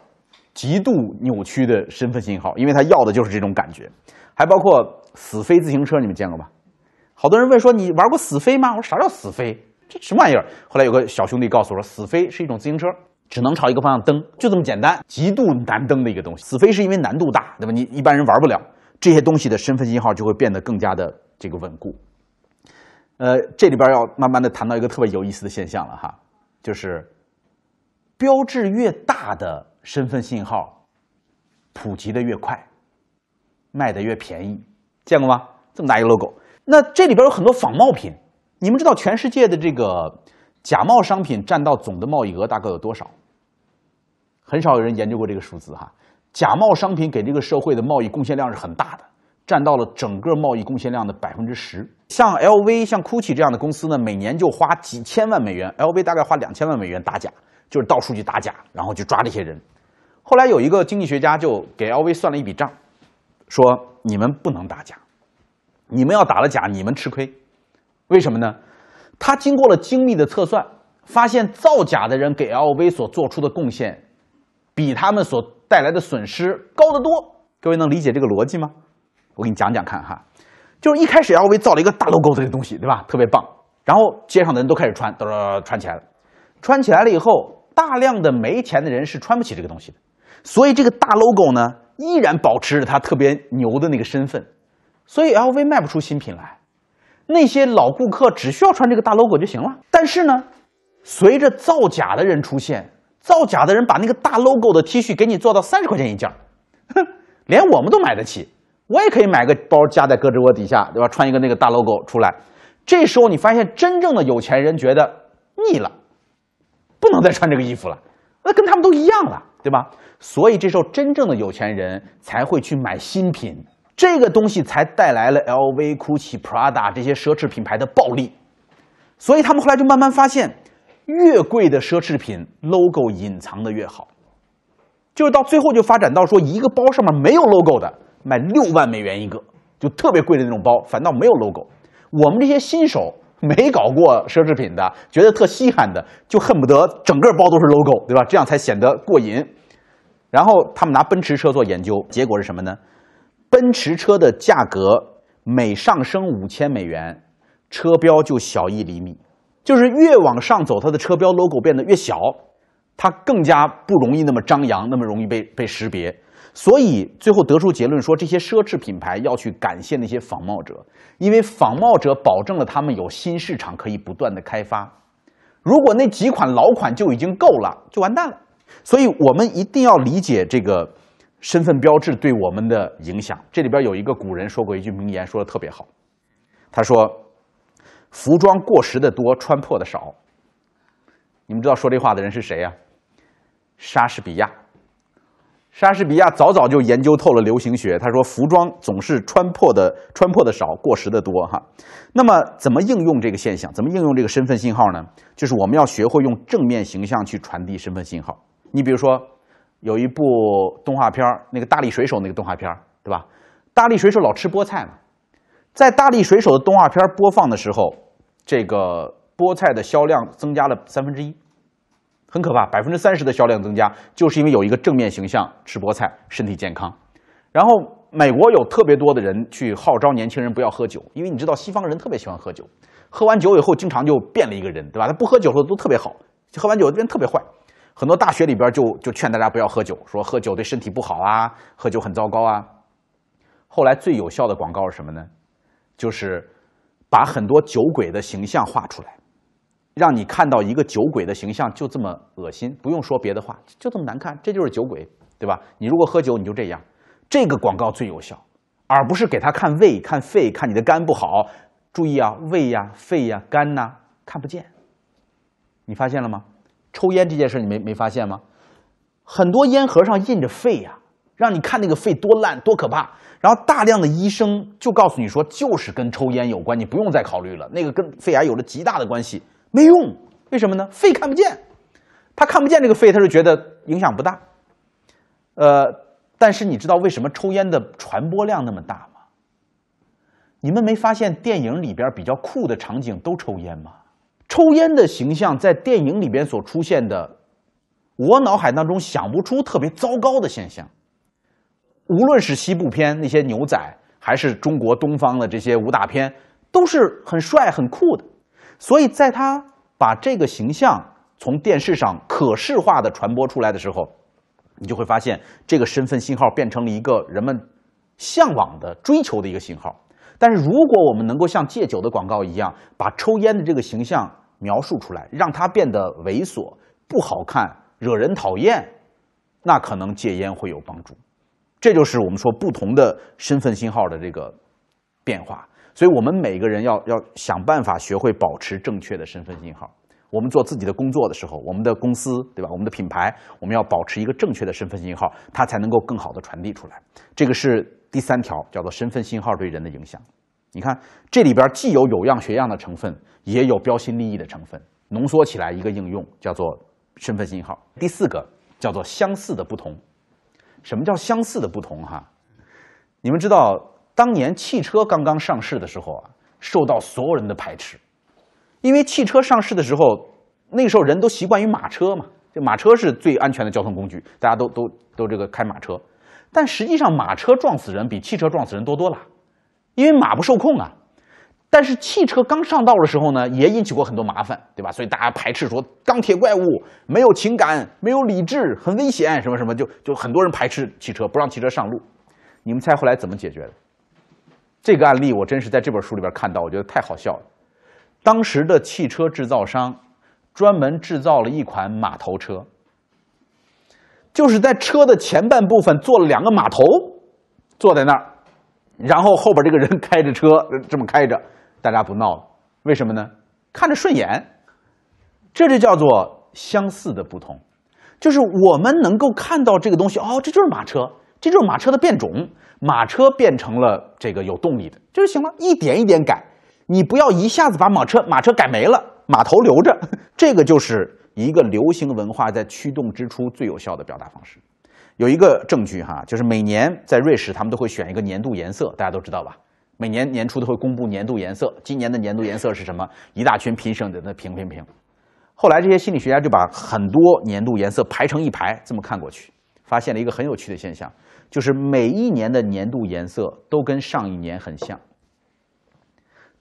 Speaker 2: 极度扭曲的身份信号，因为他要的就是这种感觉。还包括死飞自行车，你们见过吧？好多人问说：“你玩过死飞吗？”我说：“啥叫死飞？这什么玩意儿？”后来有个小兄弟告诉我说：“死飞是一种自行车，只能朝一个方向蹬，就这么简单，极度难蹬的一个东西。死飞是因为难度大，对吧？你一般人玩不了。这些东西的身份信号就会变得更加的这个稳固。呃，这里边要慢慢的谈到一个特别有意思的现象了哈，就是标志越大的身份信号，普及的越快，卖的越便宜。见过吗？这么大一个 logo。”那这里边有很多仿冒品，你们知道全世界的这个假冒商品占到总的贸易额大概有多少？很少有人研究过这个数字哈。假冒商品给这个社会的贸易贡献量是很大的，占到了整个贸易贡献量的百分之十。像 LV、像 GUCCI 这样的公司呢，每年就花几千万美元，LV 大概花两千万美元打假，就是到处去打假，然后去抓这些人。后来有一个经济学家就给 LV 算了一笔账，说你们不能打假。你们要打了假，你们吃亏，为什么呢？他经过了精密的测算，发现造假的人给 LV 所做出的贡献，比他们所带来的损失高得多。各位能理解这个逻辑吗？我给你讲讲看哈，就是一开始 LV 造了一个大 logo 这个东西，对吧？特别棒，然后街上的人都开始穿，嘚嘚穿起来了。穿起来了以后，大量的没钱的人是穿不起这个东西的，所以这个大 logo 呢，依然保持着它特别牛的那个身份。所以 LV 卖不出新品来，那些老顾客只需要穿这个大 logo 就行了。但是呢，随着造假的人出现，造假的人把那个大 logo 的 T 恤给你做到三十块钱一件，哼，连我们都买得起，我也可以买个包夹在胳肢窝底下，对吧？穿一个那个大 logo 出来。这时候你发现，真正的有钱人觉得腻了，不能再穿这个衣服了，那跟他们都一样了，对吧？所以这时候真正的有钱人才会去买新品。这个东西才带来了 LV、GUCCI、Prada 这些奢侈品牌的暴利，所以他们后来就慢慢发现，越贵的奢侈品 logo 隐藏的越好，就是到最后就发展到说，一个包上面没有 logo 的卖六万美元一个，就特别贵的那种包，反倒没有 logo。我们这些新手没搞过奢侈品的，觉得特稀罕的，就恨不得整个包都是 logo，对吧？这样才显得过瘾。然后他们拿奔驰车做研究，结果是什么呢？奔驰车的价格每上升五千美元，车标就小一厘米，就是越往上走，它的车标 logo 变得越小，它更加不容易那么张扬，那么容易被被识别。所以最后得出结论说，这些奢侈品牌要去感谢那些仿冒者，因为仿冒者保证了他们有新市场可以不断的开发。如果那几款老款就已经够了，就完蛋了。所以我们一定要理解这个。身份标志对我们的影响，这里边有一个古人说过一句名言，说的特别好。他说：“服装过时的多，穿破的少。”你们知道说这话的人是谁呀？莎士比亚。莎士比亚早早就研究透了流行学。他说：“服装总是穿破的，穿破的少，过时的多。”哈。那么，怎么应用这个现象？怎么应用这个身份信号呢？就是我们要学会用正面形象去传递身份信号。你比如说。有一部动画片那个大力水手那个动画片对吧？大力水手老吃菠菜嘛，在大力水手的动画片播放的时候，这个菠菜的销量增加了三分之一，很可怕，百分之三十的销量增加，就是因为有一个正面形象，吃菠菜身体健康。然后美国有特别多的人去号召年轻人不要喝酒，因为你知道西方人特别喜欢喝酒，喝完酒以后经常就变了一个人，对吧？他不喝酒的时候都特别好，喝完酒变特别坏。很多大学里边就就劝大家不要喝酒，说喝酒对身体不好啊，喝酒很糟糕啊。后来最有效的广告是什么呢？就是把很多酒鬼的形象画出来，让你看到一个酒鬼的形象就这么恶心，不用说别的话，就这么难看，这就是酒鬼，对吧？你如果喝酒你就这样，这个广告最有效，而不是给他看胃、看肺、看你的肝不好。注意啊，胃呀、肺呀、肝呐，看不见，你发现了吗？抽烟这件事你没没发现吗？很多烟盒上印着肺呀，让你看那个肺多烂多可怕。然后大量的医生就告诉你说，就是跟抽烟有关，你不用再考虑了。那个跟肺癌有着极大的关系，没用。为什么呢？肺看不见，他看不见这个肺，他就觉得影响不大。呃，但是你知道为什么抽烟的传播量那么大吗？你们没发现电影里边比较酷的场景都抽烟吗？抽烟的形象在电影里边所出现的，我脑海当中想不出特别糟糕的现象。无论是西部片那些牛仔，还是中国东方的这些武打片，都是很帅很酷的。所以在他把这个形象从电视上可视化的传播出来的时候，你就会发现这个身份信号变成了一个人们向往的、追求的一个信号。但是，如果我们能够像戒酒的广告一样，把抽烟的这个形象描述出来，让它变得猥琐、不好看、惹人讨厌，那可能戒烟会有帮助。这就是我们说不同的身份信号的这个变化。所以，我们每个人要要想办法学会保持正确的身份信号。我们做自己的工作的时候，我们的公司对吧？我们的品牌，我们要保持一个正确的身份信号，它才能够更好的传递出来。这个是。第三条叫做身份信号对人的影响，你看这里边既有有样学样的成分，也有标新立异的成分，浓缩起来一个应用叫做身份信号。第四个叫做相似的不同。什么叫相似的不同？哈，你们知道当年汽车刚刚上市的时候啊，受到所有人的排斥，因为汽车上市的时候，那时候人都习惯于马车嘛，就马车是最安全的交通工具，大家都都都这个开马车。但实际上，马车撞死人比汽车撞死人多多了，因为马不受控啊。但是汽车刚上道的时候呢，也引起过很多麻烦，对吧？所以大家排斥说钢铁怪物没有情感、没有理智、很危险，什么什么，就就很多人排斥汽车，不让汽车上路。你们猜后来怎么解决的？这个案例我真是在这本书里边看到，我觉得太好笑了。当时的汽车制造商专门制造了一款马头车，就是在车的前半部分做了两个马头，坐在那儿，然后后边这个人开着车 这么开着。大家不闹了，为什么呢？看着顺眼，这就叫做相似的不同，就是我们能够看到这个东西，哦，这就是马车，这就是马车的变种，马车变成了这个有动力的，这就行了，一点一点改，你不要一下子把马车马车改没了，马头留着，这个就是一个流行文化在驱动之初最有效的表达方式。有一个证据哈，就是每年在瑞士，他们都会选一个年度颜色，大家都知道吧？每年年初都会公布年度颜色，今年的年度颜色是什么？一大群评审在那评评评。后来这些心理学家就把很多年度颜色排成一排，这么看过去，发现了一个很有趣的现象，就是每一年的年度颜色都跟上一年很像，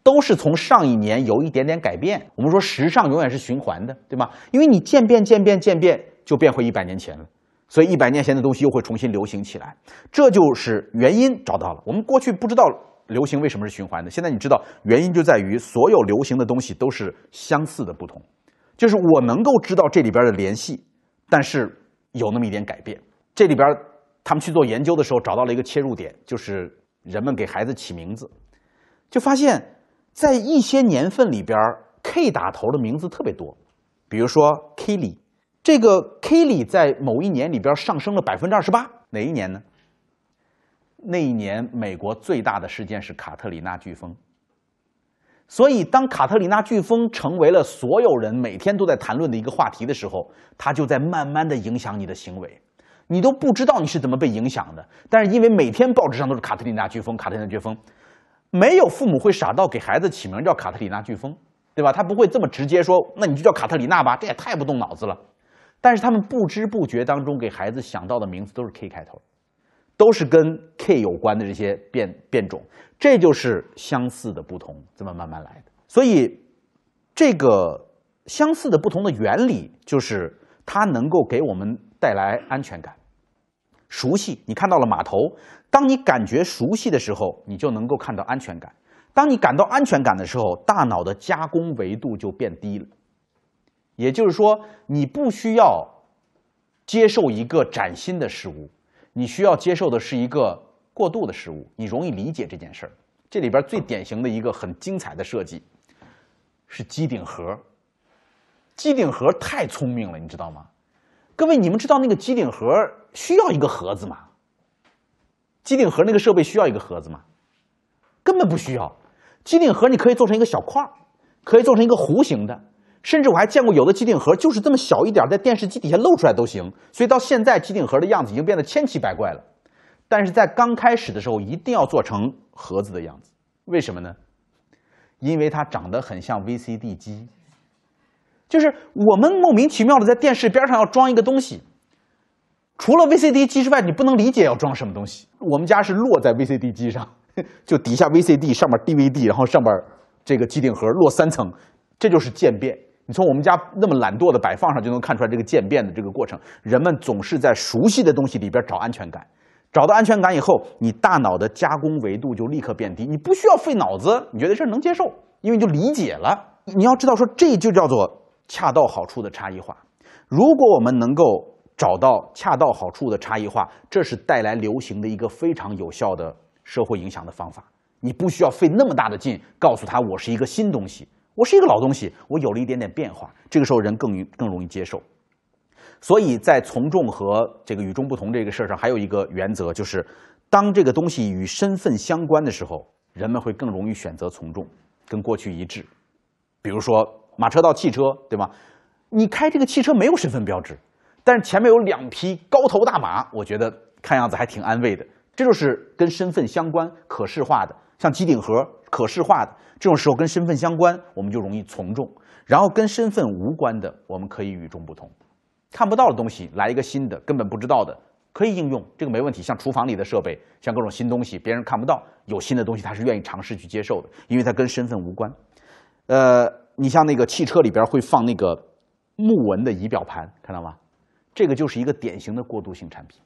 Speaker 2: 都是从上一年有一点点改变。我们说时尚永远是循环的，对吗？因为你渐变渐变渐变，就变回一百年前了，所以一百年前的东西又会重新流行起来，这就是原因找到了。我们过去不知道。流行为什么是循环的？现在你知道原因就在于所有流行的东西都是相似的不同，就是我能够知道这里边的联系，但是有那么一点改变。这里边他们去做研究的时候找到了一个切入点，就是人们给孩子起名字，就发现，在一些年份里边，K 打头的名字特别多，比如说 Kelly，这个 Kelly 在某一年里边上升了百分之二十八，哪一年呢？那一年，美国最大的事件是卡特里娜飓风。所以，当卡特里娜飓风成为了所有人每天都在谈论的一个话题的时候，它就在慢慢的影响你的行为，你都不知道你是怎么被影响的。但是，因为每天报纸上都是卡特里娜飓风，卡特里娜飓风，没有父母会傻到给孩子起名叫卡特里娜飓风，对吧？他不会这么直接说，那你就叫卡特里娜吧，这也太不动脑子了。但是，他们不知不觉当中给孩子想到的名字都是 K 开头。都是跟 K 有关的这些变变种，这就是相似的不同，这么慢慢来的。所以，这个相似的不同的原理就是它能够给我们带来安全感、熟悉。你看到了码头，当你感觉熟悉的时候，你就能够看到安全感。当你感到安全感的时候，大脑的加工维度就变低了。也就是说，你不需要接受一个崭新的事物。你需要接受的是一个过渡的事物，你容易理解这件事儿。这里边最典型的一个很精彩的设计是机顶盒。机顶盒太聪明了，你知道吗？各位，你们知道那个机顶盒需要一个盒子吗？机顶盒那个设备需要一个盒子吗？根本不需要。机顶盒你可以做成一个小块儿，可以做成一个弧形的。甚至我还见过有的机顶盒就是这么小一点，在电视机底下露出来都行。所以到现在，机顶盒的样子已经变得千奇百怪了。但是在刚开始的时候，一定要做成盒子的样子。为什么呢？因为它长得很像 VCD 机，就是我们莫名其妙的在电视边上要装一个东西，除了 VCD 机之外，你不能理解要装什么东西。我们家是落在 VCD 机上，就底下 VCD，上面 DVD，然后上面这个机顶盒落三层，这就是渐变。你从我们家那么懒惰的摆放上就能看出来这个渐变的这个过程。人们总是在熟悉的东西里边找安全感，找到安全感以后，你大脑的加工维度就立刻变低，你不需要费脑子，你觉得这能接受，因为你就理解了。你要知道说，这就叫做恰到好处的差异化。如果我们能够找到恰到好处的差异化，这是带来流行的一个非常有效的社会影响的方法。你不需要费那么大的劲告诉他我是一个新东西。我是一个老东西，我有了一点点变化，这个时候人更更容易接受。所以在从众和这个与众不同这个事儿上，还有一个原则，就是当这个东西与身份相关的时候，人们会更容易选择从众，跟过去一致。比如说马车到汽车，对吗？你开这个汽车没有身份标志，但是前面有两匹高头大马，我觉得看样子还挺安慰的。这就是跟身份相关、可视化的，像机顶盒。可视化的这种时候跟身份相关，我们就容易从众；然后跟身份无关的，我们可以与众不同。看不到的东西来一个新的，根本不知道的，可以应用，这个没问题。像厨房里的设备，像各种新东西，别人看不到，有新的东西，他是愿意尝试去接受的，因为它跟身份无关。呃，你像那个汽车里边会放那个木纹的仪表盘，看到吗？这个就是一个典型的过渡性产品，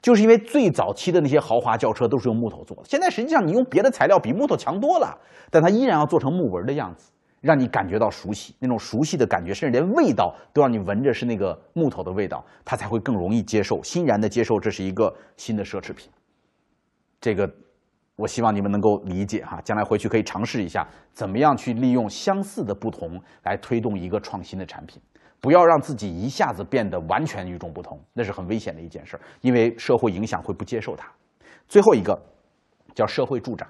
Speaker 2: 就是因为最早期的那些豪华轿车都是用木头做的，现在实际上你用别的材料比木头强多了，但它依然要做成木纹的样子。让你感觉到熟悉，那种熟悉的感觉，甚至连味道都让你闻着是那个木头的味道，他才会更容易接受，欣然的接受这是一个新的奢侈品。这个，我希望你们能够理解哈，将来回去可以尝试一下，怎么样去利用相似的不同来推动一个创新的产品，不要让自己一下子变得完全与众不同，那是很危险的一件事儿，因为社会影响会不接受它。最后一个叫社会助长，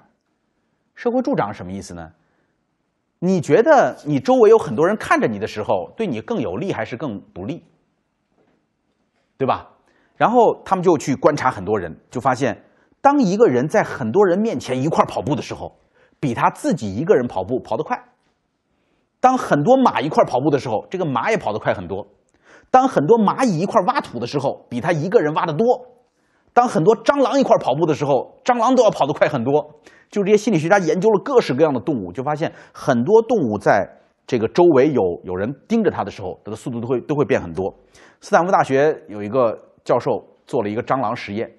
Speaker 2: 社会助长什么意思呢？你觉得你周围有很多人看着你的时候，对你更有利还是更不利？对吧？然后他们就去观察很多人，就发现，当一个人在很多人面前一块跑步的时候，比他自己一个人跑步跑得快；当很多马一块跑步的时候，这个马也跑得快很多；当很多蚂蚁一块挖土的时候，比他一个人挖得多；当很多蟑螂一块跑步的时候，蟑螂都要跑得快很多。就这些心理学家研究了各式各样的动物，就发现很多动物在这个周围有有人盯着它的时候，它的速度都会都会变很多。斯坦福大学有一个教授做了一个蟑螂实验，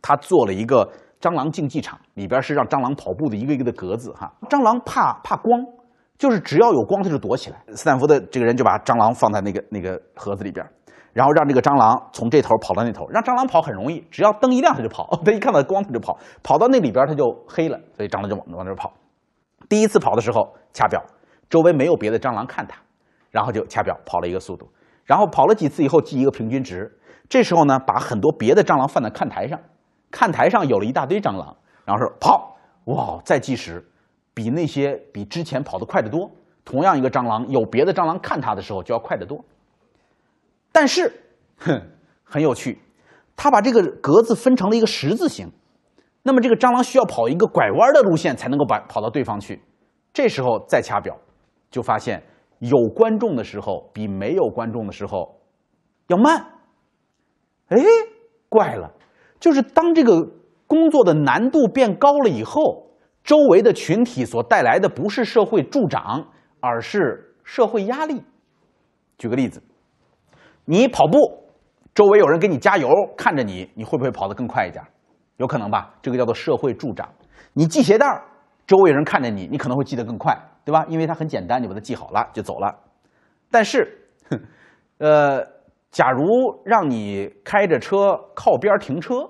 Speaker 2: 他做了一个蟑螂竞技场，里边是让蟑螂跑步的一个一个的格子哈。蟑螂怕怕光，就是只要有光它就躲起来。斯坦福的这个人就把蟑螂放在那个那个盒子里边。然后让这个蟑螂从这头跑到那头，让蟑螂跑很容易，只要灯一亮它就跑，它一看到光它就跑，跑到那里边它就黑了，所以蟑螂就往往那跑。第一次跑的时候掐表，周围没有别的蟑螂看它，然后就掐表跑了一个速度，然后跑了几次以后记一个平均值，这时候呢把很多别的蟑螂放在看台上，看台上有了一大堆蟑螂，然后说跑，哇，再计时，比那些比之前跑得快得多。同样一个蟑螂，有别的蟑螂看它的时候就要快得多。但是，哼，很有趣，他把这个格子分成了一个十字形，那么这个蟑螂需要跑一个拐弯的路线才能够把跑到对方去。这时候再掐表，就发现有观众的时候比没有观众的时候要慢。哎，怪了，就是当这个工作的难度变高了以后，周围的群体所带来的不是社会助长，而是社会压力。举个例子。你跑步，周围有人给你加油，看着你，你会不会跑得更快一点？有可能吧，这个叫做社会助长。你系鞋带，周围有人看着你，你可能会系得更快，对吧？因为它很简单，你把它系好了就走了。但是，呃，假如让你开着车靠边停车，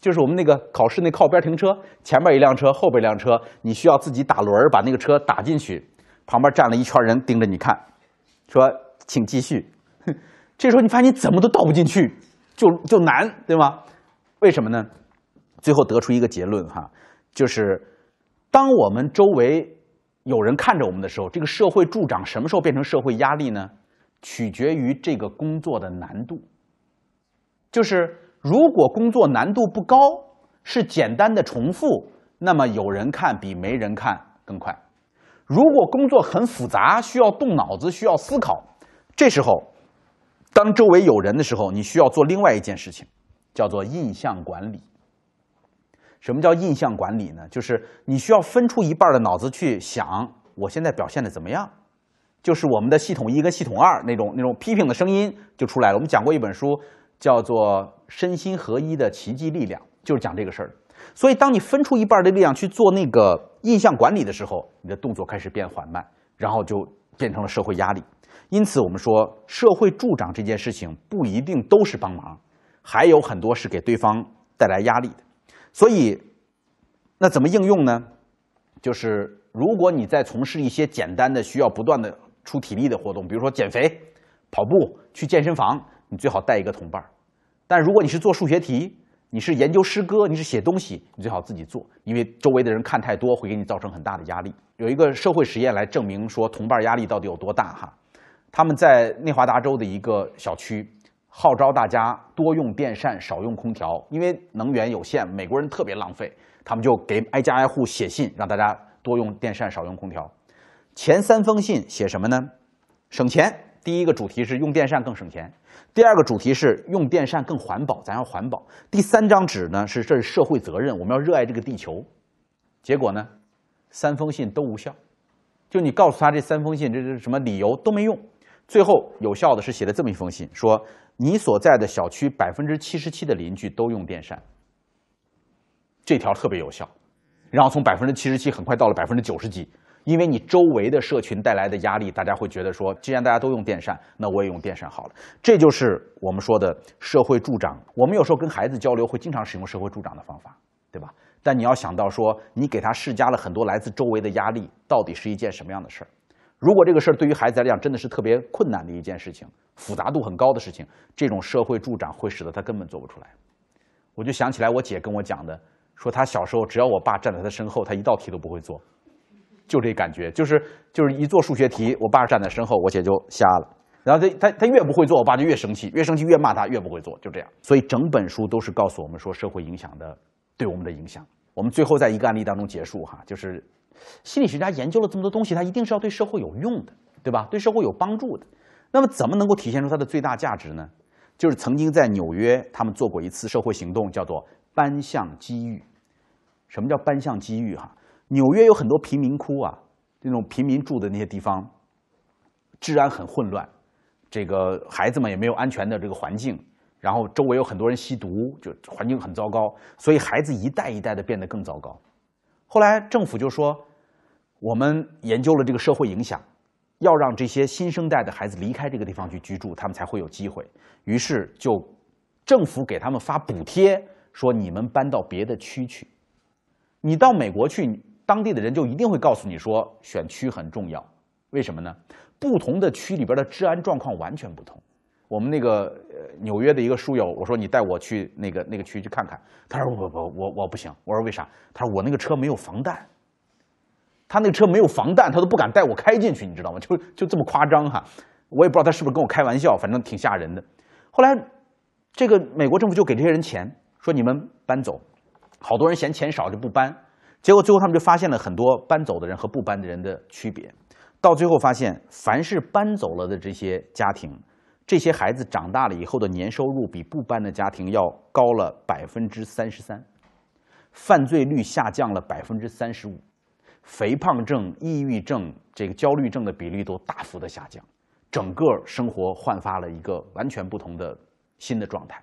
Speaker 2: 就是我们那个考试那靠边停车，前面一辆车，后边一辆车，你需要自己打轮把那个车打进去，旁边站了一圈人盯着你看，说请继续。这时候你发现你怎么都倒不进去，就就难，对吗？为什么呢？最后得出一个结论哈，就是当我们周围有人看着我们的时候，这个社会助长什么时候变成社会压力呢？取决于这个工作的难度。就是如果工作难度不高，是简单的重复，那么有人看比没人看更快。如果工作很复杂，需要动脑子，需要思考，这时候。当周围有人的时候，你需要做另外一件事情，叫做印象管理。什么叫印象管理呢？就是你需要分出一半的脑子去想，我现在表现的怎么样？就是我们的系统一跟系统二那种那种批评的声音就出来了。我们讲过一本书，叫做《身心合一的奇迹力量》，就是讲这个事儿。所以，当你分出一半的力量去做那个印象管理的时候，你的动作开始变缓慢，然后就变成了社会压力。因此，我们说社会助长这件事情不一定都是帮忙，还有很多是给对方带来压力的。所以，那怎么应用呢？就是如果你在从事一些简单的、需要不断的出体力的活动，比如说减肥、跑步、去健身房，你最好带一个同伴。但如果你是做数学题，你是研究诗歌，你是写东西，你最好自己做，因为周围的人看太多会给你造成很大的压力。有一个社会实验来证明说同伴压力到底有多大哈。他们在内华达州的一个小区，号召大家多用电扇，少用空调，因为能源有限，美国人特别浪费。他们就给挨家挨户写信，让大家多用电扇，少用空调。前三封信写什么呢？省钱，第一个主题是用电扇更省钱，第二个主题是用电扇更环保，咱要环保。第三张纸呢是这是社会责任，我们要热爱这个地球。结果呢，三封信都无效，就你告诉他这三封信这是什么理由都没用。最后有效的是写了这么一封信，说你所在的小区百分之七十七的邻居都用电扇，这条特别有效。然后从百分之七十七很快到了百分之九十几，因为你周围的社群带来的压力，大家会觉得说，既然大家都用电扇，那我也用电扇好了。这就是我们说的社会助长。我们有时候跟孩子交流会经常使用社会助长的方法，对吧？但你要想到说，你给他施加了很多来自周围的压力，到底是一件什么样的事儿？如果这个事儿对于孩子来讲真的是特别困难的一件事情，复杂度很高的事情，这种社会助长会使得他根本做不出来。我就想起来我姐跟我讲的。说他小时候，只要我爸站在他身后，他一道题都不会做，就这感觉，就是就是一做数学题，我爸站在身后，我姐就瞎了。然后他他他越不会做，我爸就越生气，越生气越骂他，越不会做，就这样。所以整本书都是告诉我们说社会影响的对我们的影响。我们最后在一个案例当中结束哈，就是心理学家研究了这么多东西，他一定是要对社会有用的，对吧？对社会有帮助的。那么怎么能够体现出它的最大价值呢？就是曾经在纽约，他们做过一次社会行动，叫做颁项机遇。什么叫颁项机遇？哈，纽约有很多贫民窟啊，那种平民住的那些地方，治安很混乱，这个孩子们也没有安全的这个环境，然后周围有很多人吸毒，就环境很糟糕，所以孩子一代一代的变得更糟糕。后来政府就说，我们研究了这个社会影响，要让这些新生代的孩子离开这个地方去居住，他们才会有机会。于是就政府给他们发补贴，说你们搬到别的区去。你到美国去，当地的人就一定会告诉你说，选区很重要。为什么呢？不同的区里边的治安状况完全不同。我们那个呃纽约的一个书友，我说你带我去那个那个区去看看。他说不不我我不行。我说为啥？他说我那个车没有防弹。他那个车没有防弹，他都不敢带我开进去，你知道吗？就就这么夸张哈。我也不知道他是不是跟我开玩笑，反正挺吓人的。后来，这个美国政府就给这些人钱，说你们搬走。好多人嫌钱少就不搬，结果最后他们就发现了很多搬走的人和不搬的人的区别。到最后发现，凡是搬走了的这些家庭，这些孩子长大了以后的年收入比不搬的家庭要高了百分之三十三，犯罪率下降了百分之三十五，肥胖症、抑郁症、这个焦虑症的比例都大幅的下降，整个生活焕发了一个完全不同的新的状态。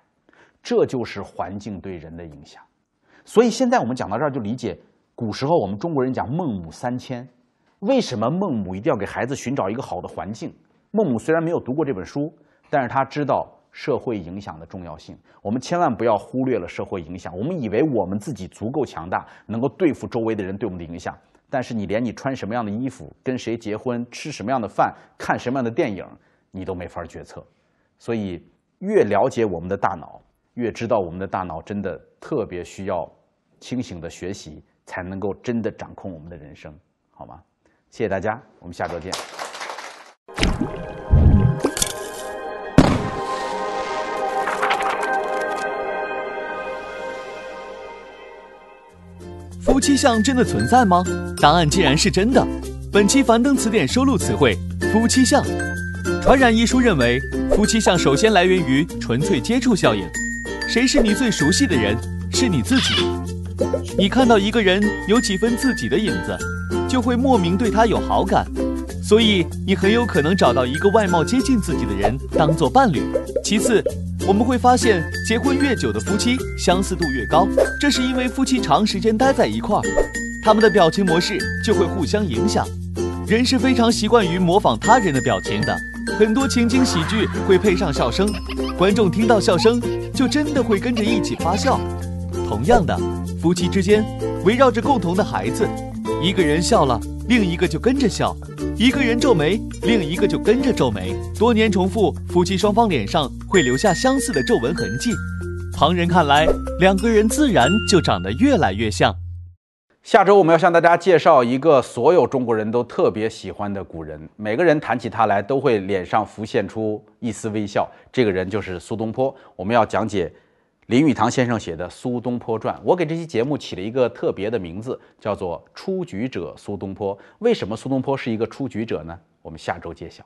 Speaker 2: 这就是环境对人的影响。所以现在我们讲到这儿，就理解古时候我们中国人讲孟母三迁，为什么孟母一定要给孩子寻找一个好的环境？孟母虽然没有读过这本书，但是他知道社会影响的重要性。我们千万不要忽略了社会影响。我们以为我们自己足够强大，能够对付周围的人对我们的影响，但是你连你穿什么样的衣服、跟谁结婚、吃什么样的饭、看什么样的电影，你都没法决策。所以越了解我们的大脑。越知道我们的大脑真的特别需要清醒的学习，才能够真的掌控我们的人生，好吗？谢谢大家，我们下周见。
Speaker 3: 夫妻相真的存在吗？答案既然是真的，本期樊登词典收录词汇“夫妻相”。传染一书认为，夫妻相首先来源于纯粹接触效应。谁是你最熟悉的人？是你自己。你看到一个人有几分自己的影子，就会莫名对他有好感，所以你很有可能找到一个外貌接近自己的人当做伴侣。其次，我们会发现结婚越久的夫妻相似度越高，这是因为夫妻长时间待在一块儿，他们的表情模式就会互相影响。人是非常习惯于模仿他人的表情的。很多情景喜剧会配上笑声，观众听到笑声就真的会跟着一起发笑。同样的，夫妻之间围绕着共同的孩子，一个人笑了，另一个就跟着笑；一个人皱眉，另一个就跟着皱眉。多年重复，夫妻双方脸上会留下相似的皱纹痕迹。旁人看来，两个人自然就长得越来越像。
Speaker 2: 下周我们要向大家介绍一个所有中国人都特别喜欢的古人，每个人谈起他来都会脸上浮现出一丝微笑。这个人就是苏东坡。我们要讲解林语堂先生写的《苏东坡传》。我给这期节目起了一个特别的名字，叫做“出局者苏东坡”。为什么苏东坡是一个出局者呢？我们下周揭晓。